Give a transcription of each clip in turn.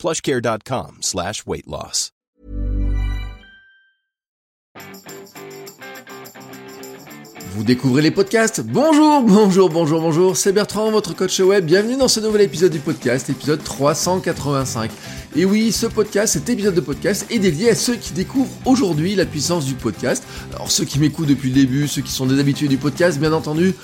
plushcare.com slash weight. Vous découvrez les podcasts? Bonjour, bonjour, bonjour, bonjour, c'est Bertrand, votre coach web. Bienvenue dans ce nouvel épisode du podcast, épisode 385. Et oui, ce podcast, cet épisode de podcast est dédié à ceux qui découvrent aujourd'hui la puissance du podcast. Alors ceux qui m'écoutent depuis le début, ceux qui sont des habitués du podcast, bien entendu,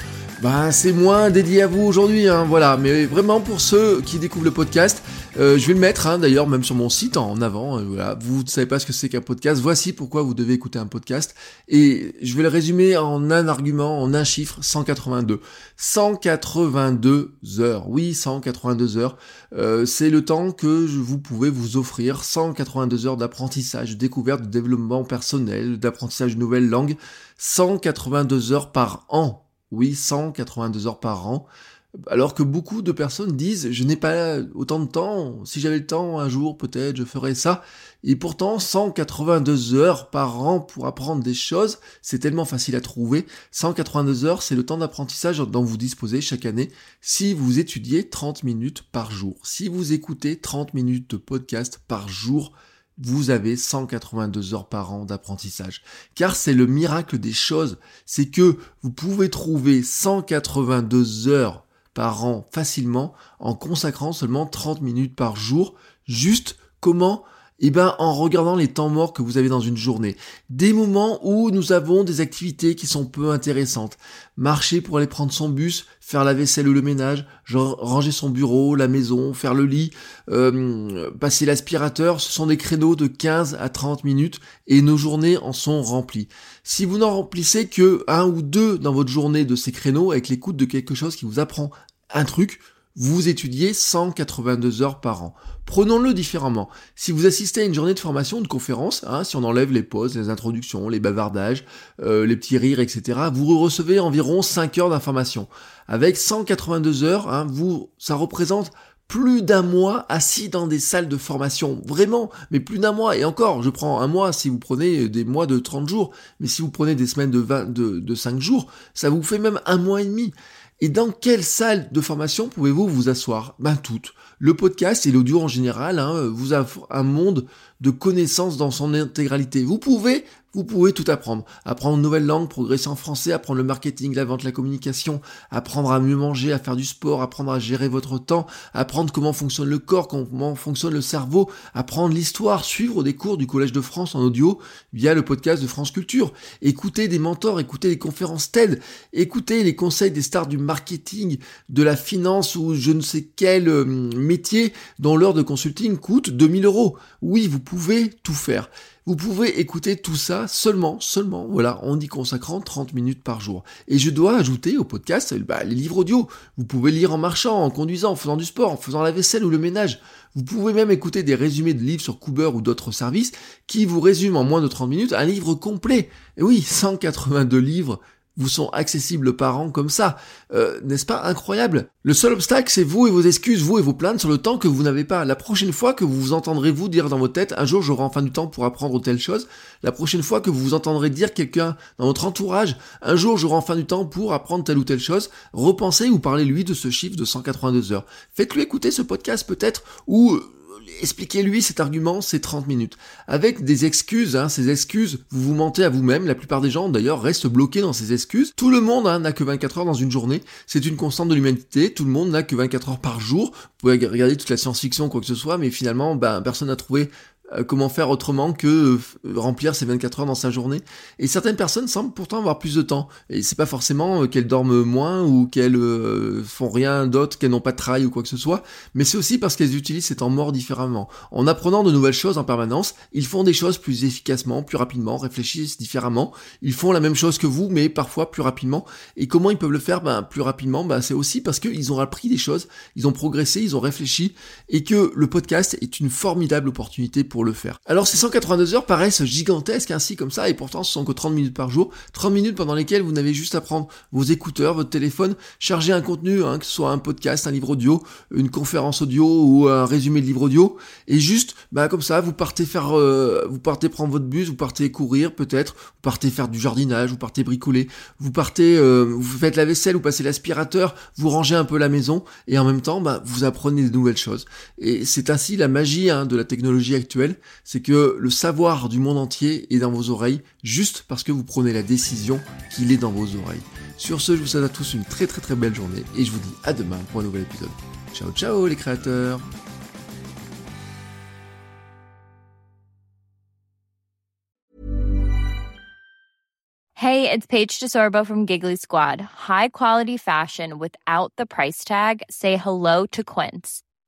bah c'est moins dédié à vous aujourd'hui, hein, voilà. Mais vraiment pour ceux qui découvrent le podcast, euh, je vais le mettre hein, d'ailleurs même sur mon site en avant. Euh, vous ne savez pas ce que c'est qu'un podcast. Voici pourquoi vous devez écouter un podcast. Et je vais le résumer en un argument, en un chiffre 182. 182 heures. Oui, 182 heures. Euh, c'est le temps que je, vous pouvez vous offrir. 182 heures d'apprentissage, de découverte, de développement personnel, d'apprentissage de nouvelles langues. 182 heures par an oui, 182 heures par an. Alors que beaucoup de personnes disent je n'ai pas autant de temps, si j'avais le temps un jour peut-être je ferais ça. Et pourtant 182 heures par an pour apprendre des choses, c'est tellement facile à trouver. 182 heures c'est le temps d'apprentissage dont vous disposez chaque année si vous étudiez 30 minutes par jour. Si vous écoutez 30 minutes de podcast par jour, vous avez 182 heures par an d'apprentissage. Car c'est le miracle des choses, c'est que vous pouvez trouver 182 heures par an facilement en consacrant seulement 30 minutes par jour. Juste comment? Eh ben, en regardant les temps morts que vous avez dans une journée. Des moments où nous avons des activités qui sont peu intéressantes. Marcher pour aller prendre son bus, faire la vaisselle ou le ménage, genre ranger son bureau, la maison, faire le lit, euh, passer l'aspirateur, ce sont des créneaux de 15 à 30 minutes et nos journées en sont remplies. Si vous n'en remplissez que un ou deux dans votre journée de ces créneaux avec l'écoute de quelque chose qui vous apprend un truc, vous étudiez 182 heures par an. Prenons-le différemment. Si vous assistez à une journée de formation, de conférence, hein, si on enlève les pauses, les introductions, les bavardages, euh, les petits rires, etc., vous recevez environ 5 heures d'information. Avec 182 heures, hein, vous, ça représente plus d'un mois assis dans des salles de formation. Vraiment, mais plus d'un mois. Et encore, je prends un mois si vous prenez des mois de 30 jours. Mais si vous prenez des semaines de, 20, de, de 5 jours, ça vous fait même un mois et demi. Et dans quelle salle de formation pouvez-vous vous asseoir? Ben toutes. Le podcast et l'audio en général hein, vous offrent un monde de connaissances dans son intégralité. Vous pouvez vous pouvez tout apprendre. Apprendre une nouvelle langue, progresser en français, apprendre le marketing, la vente, la communication, apprendre à mieux manger, à faire du sport, apprendre à gérer votre temps, apprendre comment fonctionne le corps, comment fonctionne le cerveau, apprendre l'histoire, suivre des cours du Collège de France en audio via le podcast de France Culture, écouter des mentors, écouter les conférences TED, écouter les conseils des stars du marketing, de la finance ou je ne sais quel euh, métier dont l'heure de consulting coûte 2000 euros. Oui, vous pouvez tout faire. Vous pouvez écouter tout ça seulement, seulement, voilà, en y consacrant 30 minutes par jour. Et je dois ajouter au podcast bah, les livres audio. Vous pouvez lire en marchant, en conduisant, en faisant du sport, en faisant la vaisselle ou le ménage. Vous pouvez même écouter des résumés de livres sur Cooper ou d'autres services qui vous résument en moins de 30 minutes un livre complet. Et oui, 182 livres vous sont accessibles par an comme ça. Euh, n'est-ce pas incroyable? Le seul obstacle, c'est vous et vos excuses, vous et vos plaintes sur le temps que vous n'avez pas. La prochaine fois que vous vous entendrez vous dire dans votre tête, un jour j'aurai enfin du temps pour apprendre telle chose, la prochaine fois que vous vous entendrez dire quelqu'un dans votre entourage, un jour j'aurai enfin du temps pour apprendre telle ou telle chose, repensez ou parlez-lui de ce chiffre de 182 heures. Faites-lui écouter ce podcast peut-être, ou expliquez-lui cet argument, c'est 30 minutes. Avec des excuses, hein, ces excuses, vous vous mentez à vous-même, la plupart des gens d'ailleurs restent bloqués dans ces excuses. Tout le monde hein, n'a que 24 heures dans une journée, c'est une constante de l'humanité, tout le monde n'a que 24 heures par jour. Vous pouvez regarder toute la science-fiction, quoi que ce soit, mais finalement, ben, personne n'a trouvé comment faire autrement que euh, remplir ces 24 heures dans sa journée. Et certaines personnes semblent pourtant avoir plus de temps. Et c'est pas forcément euh, qu'elles dorment moins ou qu'elles font rien d'autre, qu'elles n'ont pas de travail ou quoi que ce soit, mais c'est aussi parce qu'elles utilisent ces temps morts différemment. En apprenant de nouvelles choses en permanence, ils font des choses plus efficacement, plus rapidement, réfléchissent différemment. Ils font la même chose que vous, mais parfois plus rapidement. Et comment ils peuvent le faire? Ben, plus rapidement ben, C'est aussi parce qu'ils ont appris des choses, ils ont progressé, ils ont réfléchi, et que le podcast est une formidable opportunité pour le faire. Alors ces 182 heures paraissent gigantesques ainsi comme ça, et pourtant ce sont que 30 minutes par jour, 30 minutes pendant lesquelles vous n'avez juste à prendre vos écouteurs, votre téléphone, charger un contenu, hein, que ce soit un podcast, un livre audio, une conférence audio ou un résumé de livre audio, et juste, bah comme ça, vous partez faire, euh, vous partez prendre votre bus, vous partez courir peut-être, vous partez faire du jardinage, vous partez bricoler, vous partez, euh, vous faites la vaisselle, vous passez l'aspirateur, vous rangez un peu la maison, et en même temps, bah, vous apprenez de nouvelles choses. Et c'est ainsi la magie hein, de la technologie actuelle, c'est que le savoir du monde entier est dans vos oreilles, juste parce que vous prenez la décision qu'il est dans vos oreilles. Sur ce, je vous souhaite à tous une très très très belle journée, et je vous dis à demain pour un nouvel épisode. Ciao ciao les créateurs Hey, it's Paige DeSorbo from Giggly Squad. High quality fashion without the price tag. Say hello to Quince.